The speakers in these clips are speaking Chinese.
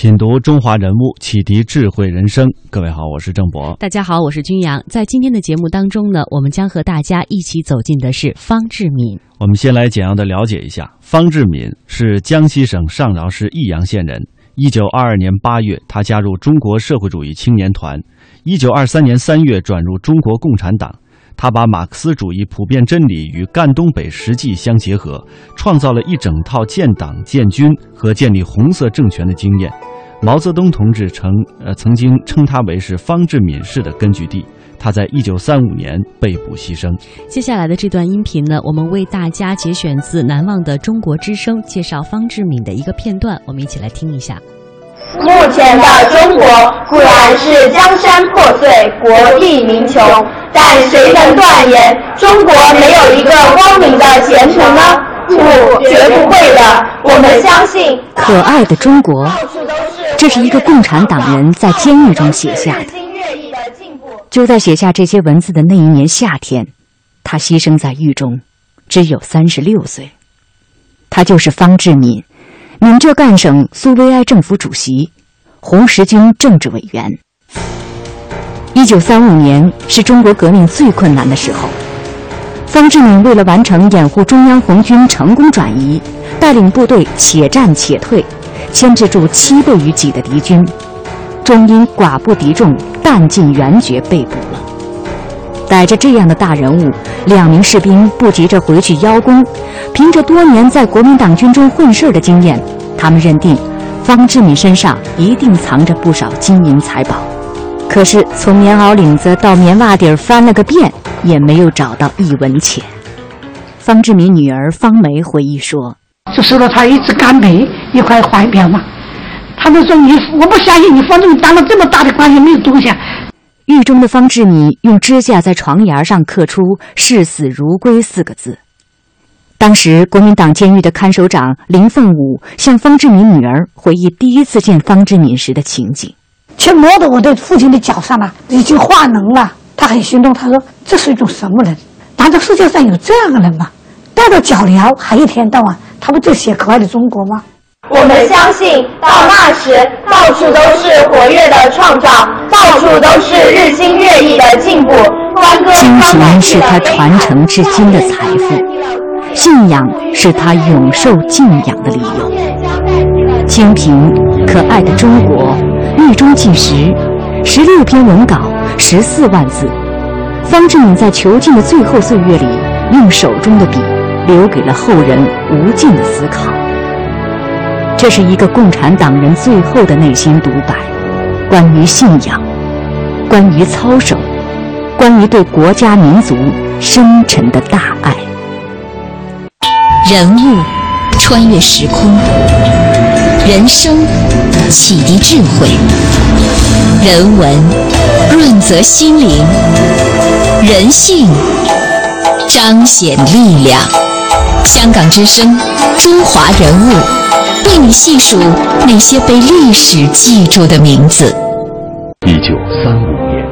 品读中华人物，启迪智慧人生。各位好，我是郑博。大家好，我是君阳。在今天的节目当中呢，我们将和大家一起走进的是方志敏。我们先来简要的了解一下，方志敏是江西省上饶市益阳县人。一九二二年八月，他加入中国社会主义青年团。一九二三年三月，转入中国共产党。他把马克思主义普遍真理与赣东北实际相结合，创造了一整套建党、建军和建立红色政权的经验。毛泽东同志曾呃曾经称他为是方志敏式的根据地。他在一九三五年被捕牺牲。接下来的这段音频呢，我们为大家节选自《难忘的中国之声》，介绍方志敏的一个片段，我们一起来听一下。目前的中国固然是江山破碎，国力民穷，但谁能断言中国没有一个光明的前程呢？不，绝不会的。我们相信，可爱的中国，这是一个共产党人在监狱中写下的。就在写下这些文字的那一年夏天，他牺牲在狱中，只有三十六岁。他就是方志敏。闽浙赣省苏维埃政府主席，红十军政治委员。一九三五年是中国革命最困难的时候，方志敏为了完成掩护中央红军成功转移，带领部队且战且退，牵制住七倍于己的敌军，终因寡不敌众，弹尽援绝被捕了。逮着这样的大人物，两名士兵不急着回去邀功，凭着多年在国民党军中混事的经验，他们认定方志敏身上一定藏着不少金银财宝。可是从棉袄领子到棉袜底儿翻了个遍，也没有找到一文钱。方志敏女儿方梅回忆说：“就收了他一只干贝，一块怀表嘛。他们说你，我不相信你方志敏当了这么大的官也没有东西。”狱中的方志敏用指甲在床沿上刻出“视死如归”四个字。当时，国民党监狱的看守长林凤武向方志敏女儿回忆第一次见方志敏时的情景：“却摸到我的父亲的脚上了，已经化脓了。他很心动，他说：‘这是一种什么人？难道世界上有这样的人吗？带着脚镣，还一天到晚，他不就写可爱的中国吗？’”我们相信，到那时，到处都是活跃的创造，到处都是日新月异的进步。精神是他传承至今的财富，信仰是他永受敬仰的理由。清贫可爱的中国，狱中纪实，十六篇文稿，十四万字。方志敏在囚禁的最后岁月里，用手中的笔，留给了后人无尽的思考。这是一个共产党人最后的内心独白，关于信仰，关于操守，关于对国家民族深沉的大爱。人物穿越时空，人生启迪智慧，人文润泽心灵，人性彰显力量。香港之声，中华人物。为你细数那些被历史记住的名字。一九三五年，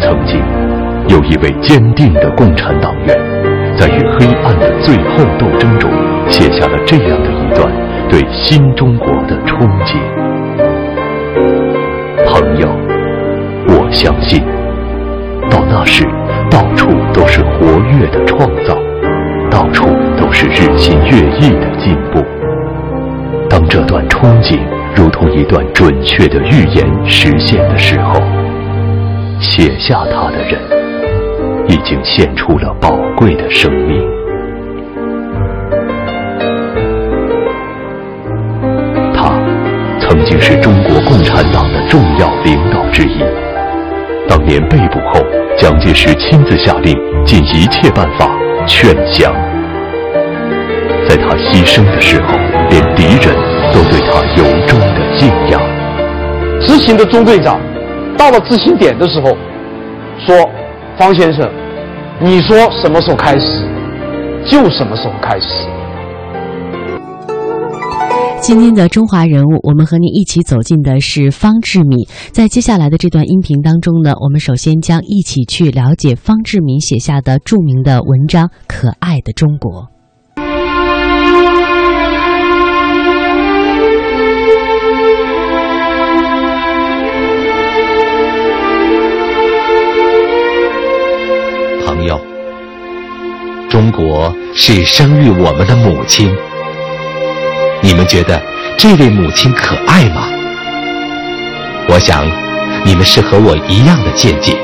曾经有一位坚定的共产党员，在与黑暗的最后斗争中，写下了这样的一段对新中国的憧憬。朋友，我相信，到那时，到处都是活跃的创造，到处都是日新月异的进步。当这段憧憬如同一段准确的预言实现的时候，写下它的人已经献出了宝贵的生命。曾经是中国共产党的重要领导之一。当年被捕后，蒋介石亲自下令尽一切办法劝降。在他牺牲的时候，连敌人都对他由衷的敬仰。执行的中队长到了执行点的时候，说：“方先生，你说什么时候开始，就什么时候开始。”今天的中华人物，我们和您一起走进的是方志敏。在接下来的这段音频当中呢，我们首先将一起去了解方志敏写下的著名的文章《可爱的中国》。朋友，中国是生育我们的母亲。你们觉得这位母亲可爱吗？我想，你们是和我一样的见解，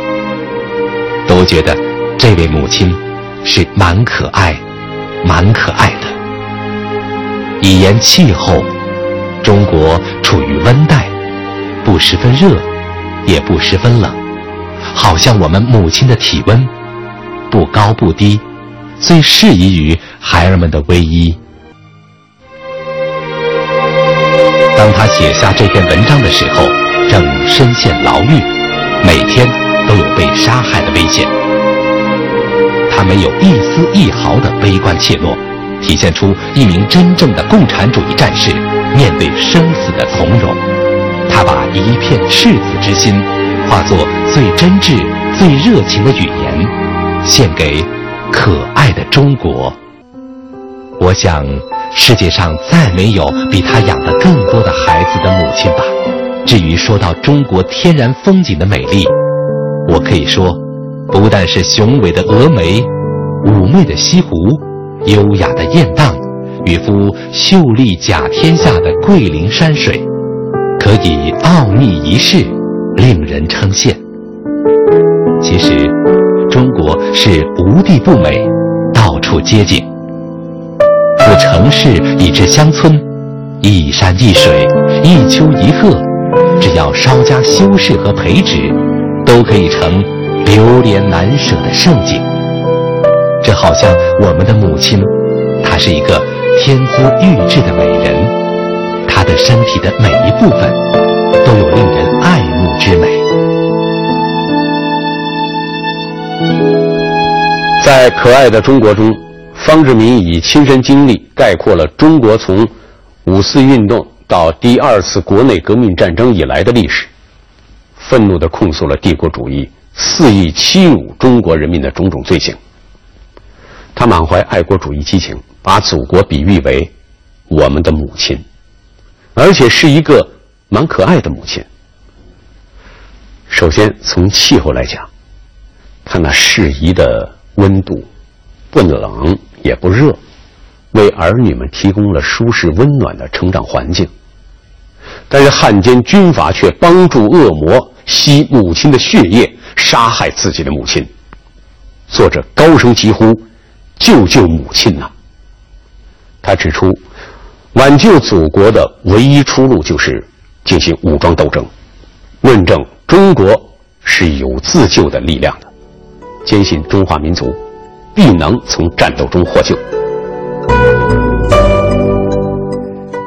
都觉得这位母亲是蛮可爱、蛮可爱的。以言气候，中国处于温带，不十分热，也不十分冷，好像我们母亲的体温，不高不低，最适宜于孩儿们的偎依。当他写下这篇文章的时候，正身陷牢狱，每天都有被杀害的危险。他没有一丝一毫的悲观怯懦，体现出一名真正的共产主义战士面对生死的从容。他把一片赤子之心，化作最真挚、最热情的语言，献给可爱的中国。我想。世界上再没有比他养的更多的孩子的母亲吧。至于说到中国天然风景的美丽，我可以说，不但是雄伟的峨眉、妩媚的西湖、优雅的雁荡，与夫秀丽甲天下的桂林山水，可以奥秘一世，令人称羡。其实，中国是无地不美，到处皆景。自城市以至乡村，一山一水，一丘一壑，只要稍加修饰和培植，都可以成流连难舍的胜景。这好像我们的母亲，她是一个天姿玉质的美人，她的身体的每一部分都有令人爱慕之美。在可爱的中国中。方志敏以亲身经历概括了中国从五四运动到第二次国内革命战争以来的历史，愤怒地控诉了帝国主义肆意欺辱中国人民的种种罪行。他满怀爱国主义激情，把祖国比喻为我们的母亲，而且是一个蛮可爱的母亲。首先从气候来讲，它那适宜的温度，不冷。也不热，为儿女们提供了舒适温暖的成长环境。但是汉奸军阀却帮助恶魔吸母亲的血液，杀害自己的母亲。作者高声疾呼：“救救母亲呐！”他指出，挽救祖国的唯一出路就是进行武装斗争，论证中国是有自救的力量的，坚信中华民族。必能从战斗中获救。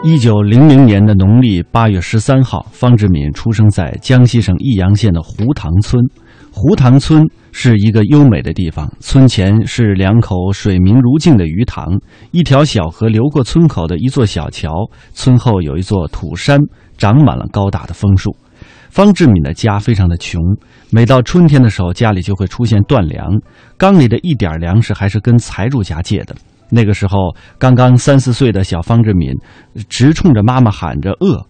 一九零零年的农历八月十三号，方志敏出生在江西省益阳县的胡塘村。胡塘村是一个优美的地方，村前是两口水明如镜的鱼塘，一条小河流过村口的一座小桥，村后有一座土山，长满了高大的枫树。方志敏的家非常的穷，每到春天的时候，家里就会出现断粮，缸里的一点粮食还是跟财主家借的。那个时候，刚刚三四岁的小方志敏，直冲着妈妈喊着饿。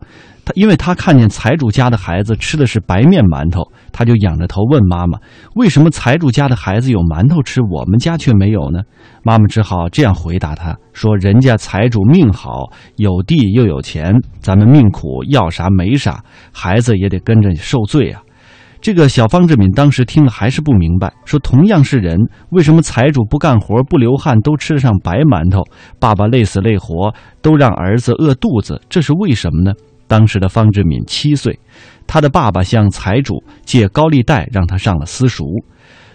他因为他看见财主家的孩子吃的是白面馒头，他就仰着头问妈妈：“为什么财主家的孩子有馒头吃，我们家却没有呢？”妈妈只好这样回答他说：“人家财主命好，有地又有钱，咱们命苦，要啥没啥，孩子也得跟着受罪啊。”这个小方志敏当时听了还是不明白，说：“同样是人，为什么财主不干活不流汗都吃得上白馒头，爸爸累死累活都让儿子饿肚子，这是为什么呢？”当时的方志敏七岁，他的爸爸向财主借高利贷，让他上了私塾。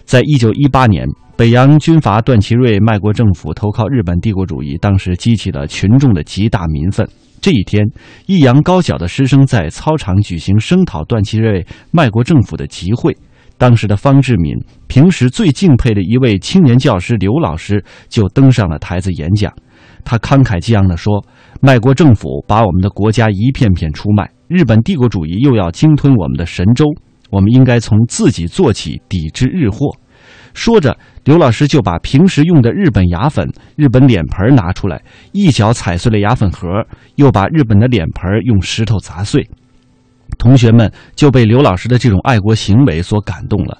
在一九一八年，北洋军阀段祺瑞卖国政府投靠日本帝国主义，当时激起了群众的极大民愤。这一天，益阳高小的师生在操场举行声讨段祺瑞卖国政府的集会。当时的方志敏，平时最敬佩的一位青年教师刘老师，就登上了台子演讲。他慷慨激昂地说：“卖国政府把我们的国家一片片出卖，日本帝国主义又要鲸吞我们的神州，我们应该从自己做起，抵制日货。”说着，刘老师就把平时用的日本牙粉、日本脸盆拿出来，一脚踩碎了牙粉盒，又把日本的脸盆用石头砸碎。同学们就被刘老师的这种爱国行为所感动了。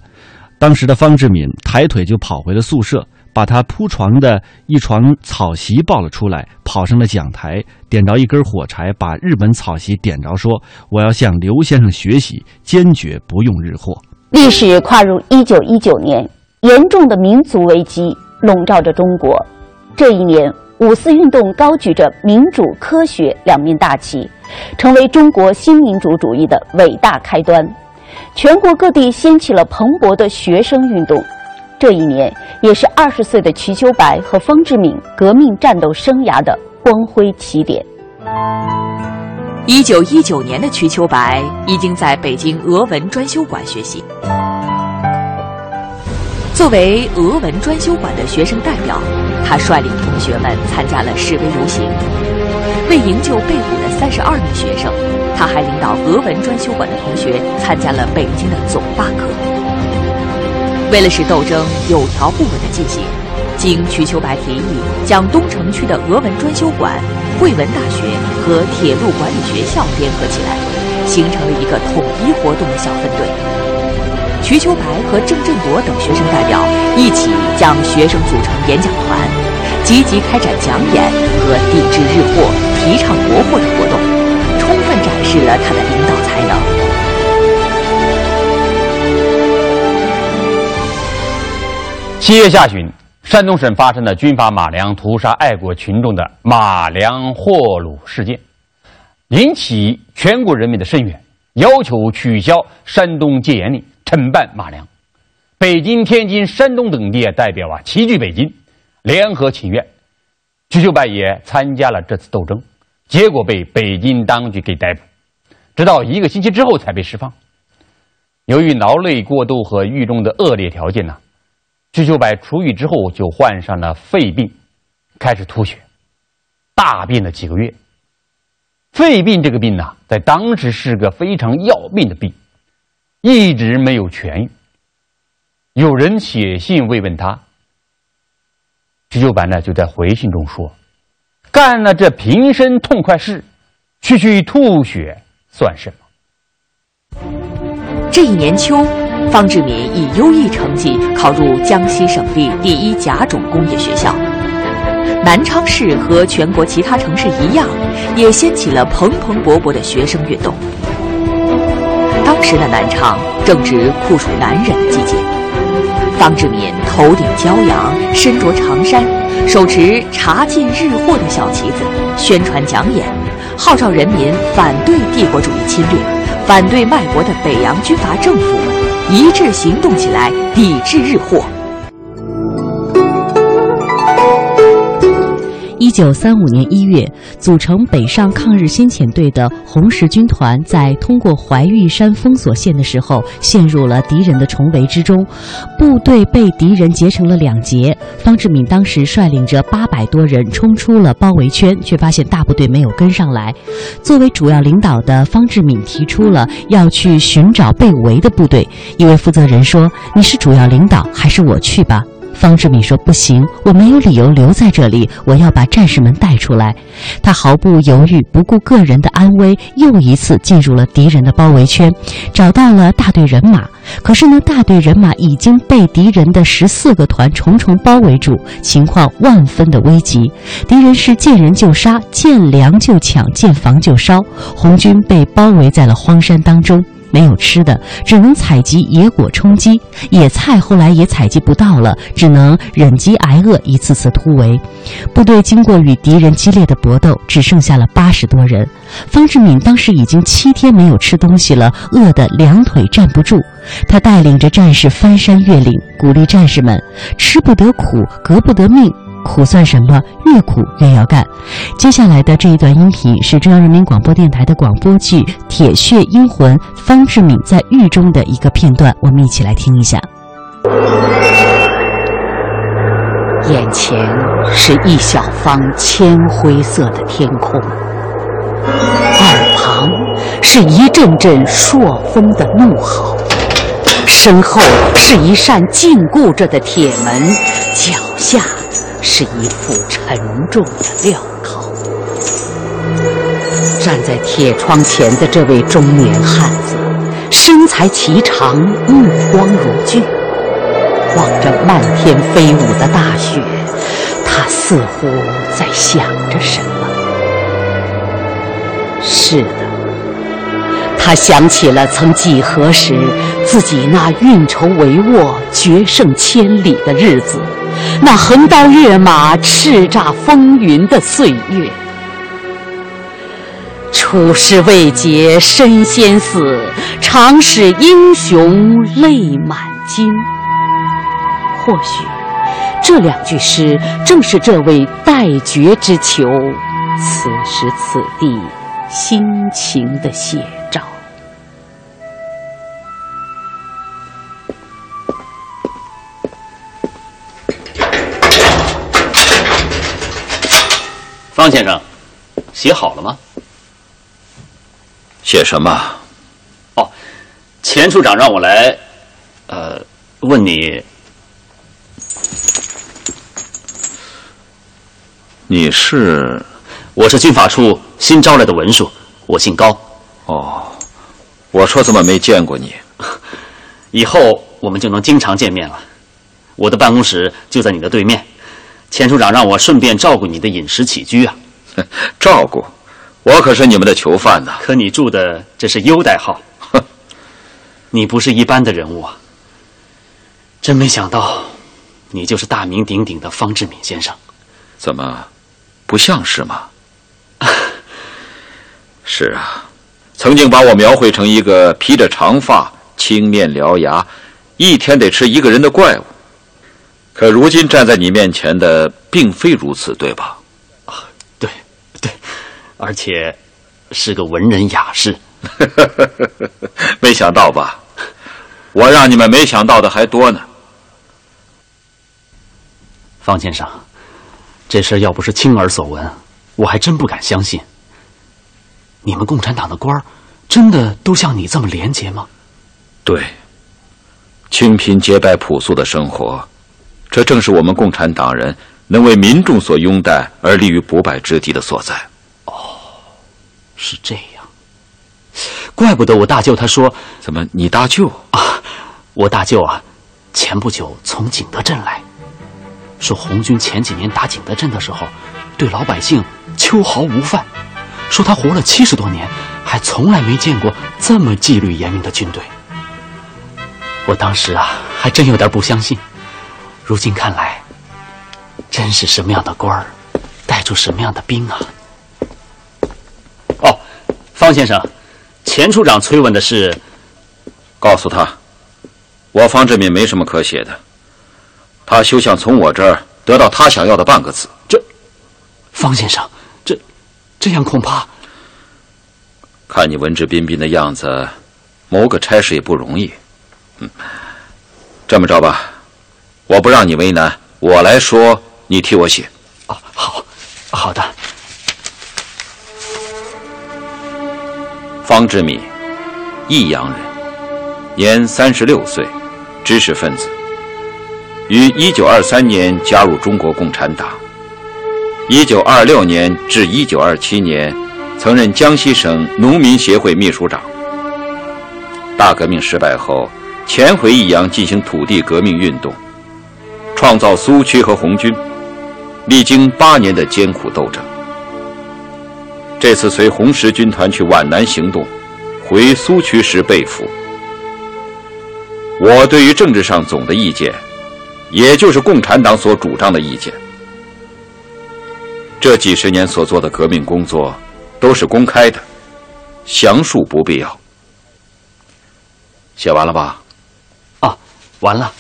当时的方志敏抬腿就跑回了宿舍，把他铺床的一床草席抱了出来，跑上了讲台，点着一根火柴，把日本草席点着，说：“我要向刘先生学习，坚决不用日货。”历史跨入一九一九年。严重的民族危机笼罩着中国。这一年，五四运动高举着民主、科学两面大旗，成为中国新民主主义的伟大开端。全国各地掀起了蓬勃的学生运动。这一年，也是二十岁的瞿秋白和方志敏革命战斗生涯的光辉起点。一九一九年的瞿秋白已经在北京俄文专修馆学习。作为俄文专修馆的学生代表，他率领同学们参加了示威游行。为营救被捕的三十二名学生，他还领导俄文专修馆的同学参加了北京的总罢课。为了使斗争有条不紊地进行，经瞿秋白提议，将东城区的俄文专修馆、汇文大学和铁路管理学校联合起来，形成了一个统一活动的小分队。瞿秋白和郑振铎等学生代表一起将学生组成演讲团，积极开展讲演和抵制日货、提倡国货的活动，充分展示了他的领导才能。七月下旬，山东省发生了军阀马良屠杀爱国群众的马良霍虏事件，引起全国人民的声援，要求取消山东戒严令。惩办马良，北京、天津、山东等地啊代表啊齐聚北京，联合请愿。瞿秋白也参加了这次斗争，结果被北京当局给逮捕，直到一个星期之后才被释放。由于劳累过度和狱中的恶劣条件呢，瞿秋白出狱之后就患上了肺病，开始吐血，大病了几个月。肺病这个病呢，在当时是个非常要命的病。一直没有痊愈。有人写信慰问他，瞿秋白呢就在回信中说：“干了这平生痛快事，区区吐血算什么？”这一年秋，方志敏以优异成绩考入江西省立第一甲种工业学校。南昌市和全国其他城市一样，也掀起了蓬蓬勃勃的学生运动。当时的南昌正值酷暑难忍的季节，方志敏头顶骄阳，身着长衫，手持“查禁日货”的小旗子，宣传讲演，号召人民反对帝国主义侵略，反对卖国的北洋军阀政府，一致行动起来，抵制日货。一九三五年一月，组成北上抗日先遣队的红十军团在通过怀玉山封锁线的时候，陷入了敌人的重围之中，部队被敌人截成了两截。方志敏当时率领着八百多人冲出了包围圈，却发现大部队没有跟上来。作为主要领导的方志敏提出了要去寻找被围的部队。一位负责人说：“你是主要领导，还是我去吧？”方志敏说：“不行，我没有理由留在这里，我要把战士们带出来。”他毫不犹豫，不顾个人的安危，又一次进入了敌人的包围圈，找到了大队人马。可是呢，大队人马已经被敌人的十四个团重重包围住，情况万分的危急。敌人是见人就杀，见粮就抢，见房就烧。红军被包围在了荒山当中。没有吃的，只能采集野果充饥。野菜后来也采集不到了，只能忍饥挨饿，一次次突围。部队经过与敌人激烈的搏斗，只剩下了八十多人。方志敏当时已经七天没有吃东西了，饿得两腿站不住。他带领着战士翻山越岭，鼓励战士们：吃不得苦，革不得命。苦算什么？越苦越要干。接下来的这一段音频是中央人民广播电台的广播剧《铁血英魂》方志敏在狱中的一个片段，我们一起来听一下。眼前是一小方铅灰色的天空，耳旁是一阵阵朔风的怒吼，身后是一扇禁锢着的铁门，脚下是一副沉重的镣铐。站在铁窗前的这位中年汉子，身材颀长，目光如炬。望着漫天飞舞的大雪，他似乎在想着什么。是的，他想起了曾几何时自己那运筹帷幄、决胜千里的日子，那横刀跃马、叱咤风云的岁月。出师未捷身先死，常使英雄泪满襟。或许，这两句诗正是这位待绝之囚此时此地心情的写方先生，写好了吗？写什么？哦，钱处长让我来，呃，问你。你是，我是军法处新招来的文书，我姓高。哦，我说怎么没见过你？以后我们就能经常见面了。我的办公室就在你的对面，钱处长让我顺便照顾你的饮食起居啊。照顾，我可是你们的囚犯呢。可你住的这是优待号，你不是一般的人物啊！真没想到，你就是大名鼎鼎的方志敏先生。怎么？不像是吗？是啊，曾经把我描绘成一个披着长发、青面獠牙、一天得吃一个人的怪物。可如今站在你面前的，并非如此，对吧？啊，对，对，而且是个文人雅士。没想到吧？我让你们没想到的还多呢。方先生。这事要不是亲耳所闻，我还真不敢相信。你们共产党的官儿，真的都像你这么廉洁吗？对，清贫洁白朴素的生活，这正是我们共产党人能为民众所拥戴而立于不败之地的所在。哦，是这样，怪不得我大舅他说，怎么你大舅啊？我大舅啊，前不久从景德镇来。说红军前几年打景德镇的时候，对老百姓秋毫无犯。说他活了七十多年，还从来没见过这么纪律严明的军队。我当时啊，还真有点不相信。如今看来，真是什么样的官儿，带出什么样的兵啊！哦，方先生，钱处长催问的是，告诉他，我方志敏没什么可写的。他休想从我这儿得到他想要的半个字。这，方先生，这，这样恐怕……看你文质彬彬的样子，谋个差事也不容易。嗯，这么着吧，我不让你为难，我来说，你替我写。哦，好，好的。方志敏，益阳人，年三十六岁，知识分子。于一九二三年加入中国共产党，一九二六年至一九二七年，曾任江西省农民协会秘书长。大革命失败后，潜回益阳进行土地革命运动，创造苏区和红军，历经八年的艰苦斗争。这次随红十军团去皖南行动，回苏区时被俘。我对于政治上总的意见。也就是共产党所主张的意见。这几十年所做的革命工作，都是公开的，详述不必要。写完了吧？啊，完了。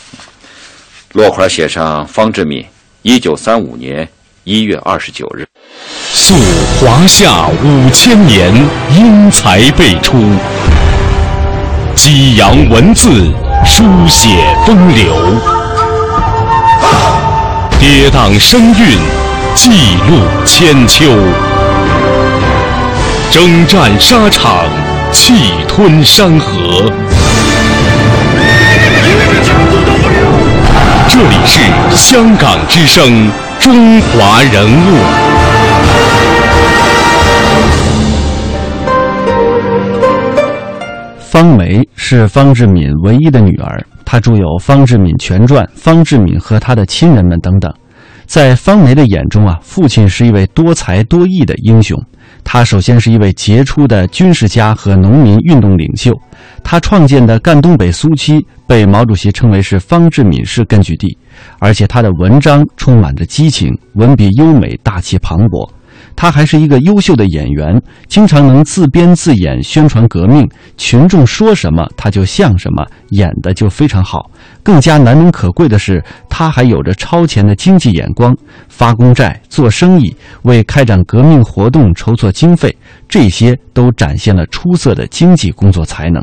落款写上方志敏，一九三五年一月二十九日。溯华夏五千年，英才辈出；激扬文字，书写风流；跌宕声韵，记录千秋；征战沙场，气吞山河。这里是香港之声《中华人物》。方梅是方志敏唯一的女儿，她著有《方志敏全传》《方志敏和他的亲人们》等等。在方梅的眼中啊，父亲是一位多才多艺的英雄。他首先是一位杰出的军事家和农民运动领袖。他创建的赣东北苏区被毛主席称为是方志敏式根据地，而且他的文章充满着激情，文笔优美，大气磅礴。他还是一个优秀的演员，经常能自编自演宣传革命，群众说什么他就像什么，演的就非常好。更加难能可贵的是，他还有着超前的经济眼光，发公债、做生意，为开展革命活动筹措经费，这些都展现了出色的经济工作才能。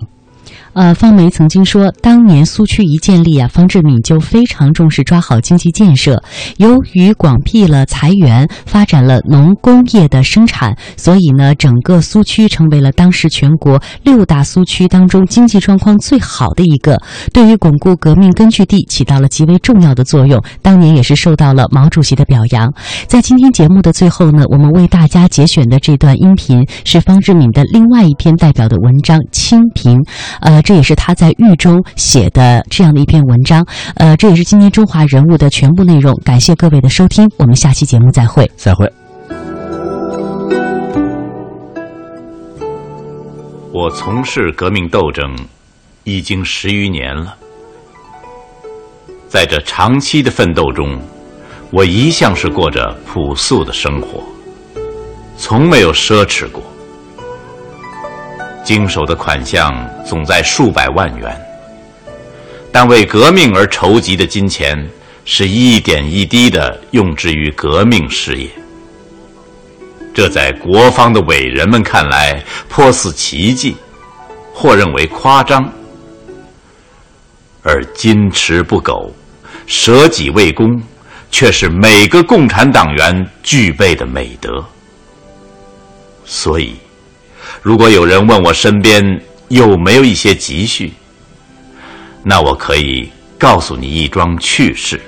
呃，方梅曾经说，当年苏区一建立啊，方志敏就非常重视抓好经济建设。由于广辟了财源，发展了农工业的生产，所以呢，整个苏区成为了当时全国六大苏区当中经济状况最好的一个。对于巩固革命根据地起到了极为重要的作用。当年也是受到了毛主席的表扬。在今天节目的最后呢，我们为大家节选的这段音频是方志敏的另外一篇代表的文章《清贫》。呃。这也是他在狱中写的这样的一篇文章，呃，这也是今天中华人物的全部内容。感谢各位的收听，我们下期节目再会。再会。我从事革命斗争已经十余年了，在这长期的奋斗中，我一向是过着朴素的生活，从没有奢侈过。经手的款项总在数百万元，但为革命而筹集的金钱是一点一滴的用之于革命事业。这在国方的伟人们看来颇似奇迹，或认为夸张。而矜持不苟、舍己为公，却是每个共产党员具备的美德。所以。如果有人问我身边有没有一些积蓄，那我可以告诉你一桩趣事。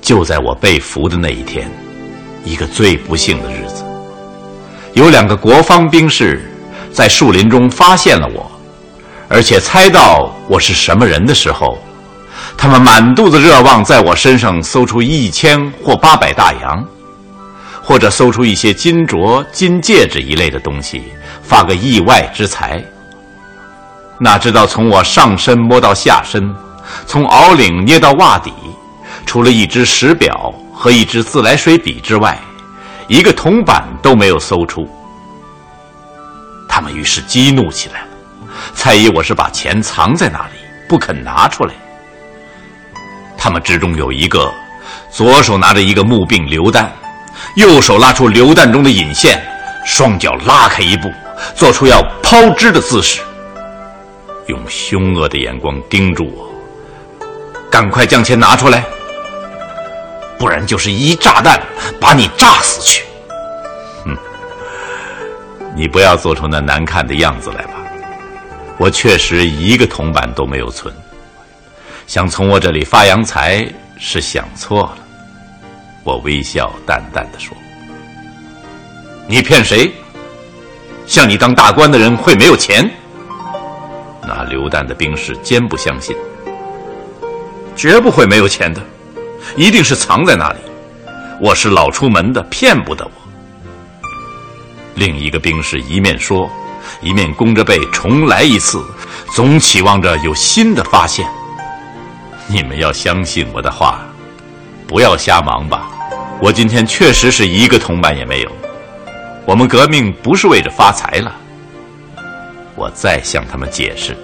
就在我被俘的那一天，一个最不幸的日子，有两个国方兵士在树林中发现了我，而且猜到我是什么人的时候，他们满肚子热望在我身上搜出一千或八百大洋。或者搜出一些金镯、金戒指一类的东西，发个意外之财。哪知道从我上身摸到下身，从袄领捏到袜底，除了一只石表和一支自来水笔之外，一个铜板都没有搜出。他们于是激怒起来了，猜疑我是把钱藏在那里，不肯拿出来。他们之中有一个，左手拿着一个木柄榴弹。右手拉出榴弹中的引线，双脚拉开一步，做出要抛掷的姿势，用凶恶的眼光盯住我。赶快将钱拿出来，不然就是一炸弹把你炸死去。哼，你不要做出那难看的样子来吧。我确实一个铜板都没有存，想从我这里发洋财是想错了。我微笑淡淡的说：“你骗谁？像你当大官的人会没有钱？”那榴弹的兵士坚不相信，绝不会没有钱的，一定是藏在那里。我是老出门的，骗不得我。另一个兵士一面说，一面弓着背重来一次，总期望着有新的发现。你们要相信我的话，不要瞎忙吧。我今天确实是一个铜板也没有。我们革命不是为着发财了。我再向他们解释，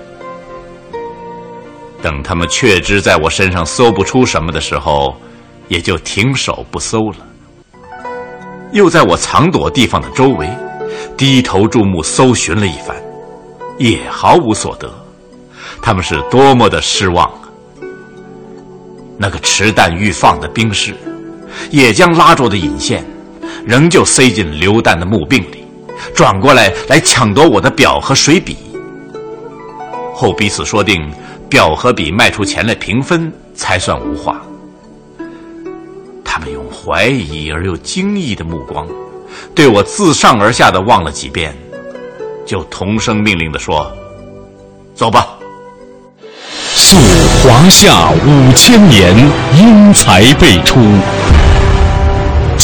等他们确知在我身上搜不出什么的时候，也就停手不搜了。又在我藏躲地方的周围，低头注目搜寻了一番，也毫无所得。他们是多么的失望啊！那个持弹欲放的兵士，也将拉住的引线，仍旧塞进榴弹的木柄里，转过来来抢夺我的表和水笔。后彼此说定，表和笔卖出钱来平分，才算无话。他们用怀疑而又惊异的目光，对我自上而下的望了几遍，就同声命令地说：“走吧。”溯华夏五千年，英才辈出；